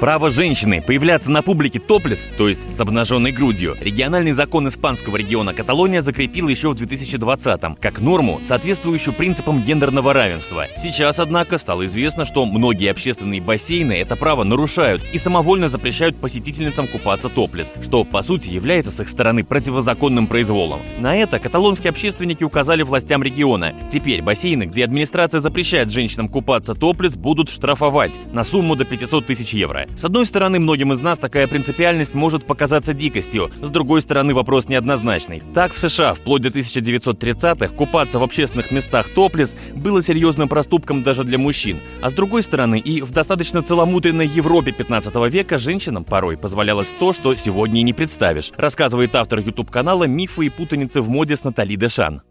Право женщины появляться на публике топлес, то есть с обнаженной грудью, региональный закон испанского региона Каталония закрепил еще в 2020-м, как норму, соответствующую принципам гендерного равенства. Сейчас, однако, стало известно, что многие общественные бассейны это право нарушают и самовольно запрещают посетительницам купаться топлес, что, по сути, является с их стороны противозаконным произволом. На это каталонские общественники указали властям региона. Теперь бассейны, где администрация запрещает женщинам купаться топлес, будут штрафовать на сумму до 500 тысяч евро. С одной стороны, многим из нас такая принципиальность может показаться дикостью, с другой стороны, вопрос неоднозначный. Так, в США вплоть до 1930-х купаться в общественных местах топлес было серьезным проступком даже для мужчин. А с другой стороны, и в достаточно целомудренной Европе 15 века женщинам порой позволялось то, что сегодня и не представишь, рассказывает автор YouTube-канала «Мифы и путаницы в моде» с Натали Дешан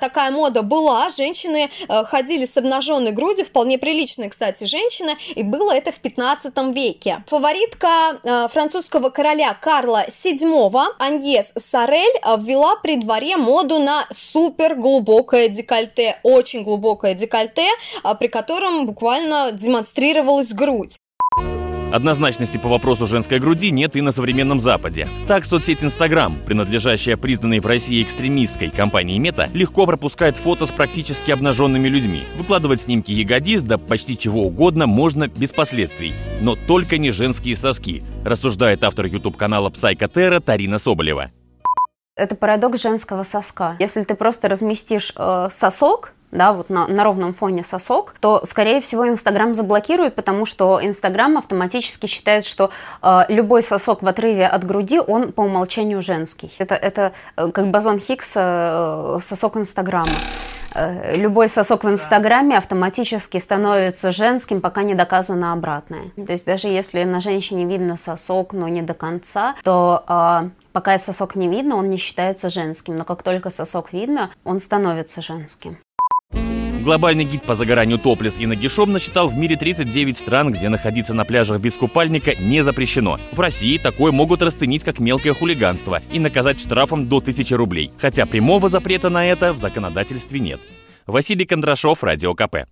такая мода была, женщины э, ходили с обнаженной грудью, вполне приличные, кстати, женщины, и было это в 15 веке. Фаворитка э, французского короля Карла VII Аньес Сорель э, ввела при дворе моду на супер глубокое декольте, очень глубокое декольте, при котором буквально демонстрировалась грудь. Однозначности по вопросу женской груди нет и на современном Западе. Так, соцсеть Instagram, принадлежащая признанной в России экстремистской компании Мета, легко пропускает фото с практически обнаженными людьми. Выкладывать снимки ягодиц, да почти чего угодно, можно без последствий. Но только не женские соски, рассуждает автор YouTube-канала Псайкотера Тарина Соболева. Это парадокс женского соска. Если ты просто разместишь э, сосок, да, вот на, на ровном фоне сосок, то, скорее всего, Инстаграм заблокирует, потому что Инстаграм автоматически считает, что э, любой сосок в отрыве от груди, он по умолчанию женский. Это, это э, как бозон Хиггса, э, сосок Инстаграма. Э, любой сосок в Инстаграме автоматически становится женским, пока не доказано обратное. То есть даже если на женщине видно сосок, но не до конца, то э, пока сосок не видно, он не считается женским. Но как только сосок видно, он становится женским. Глобальный гид по загоранию топлес и нагишом насчитал в мире 39 стран, где находиться на пляжах без купальника не запрещено. В России такое могут расценить как мелкое хулиганство и наказать штрафом до 1000 рублей, хотя прямого запрета на это в законодательстве нет. Василий Кондрашов, Радио КП.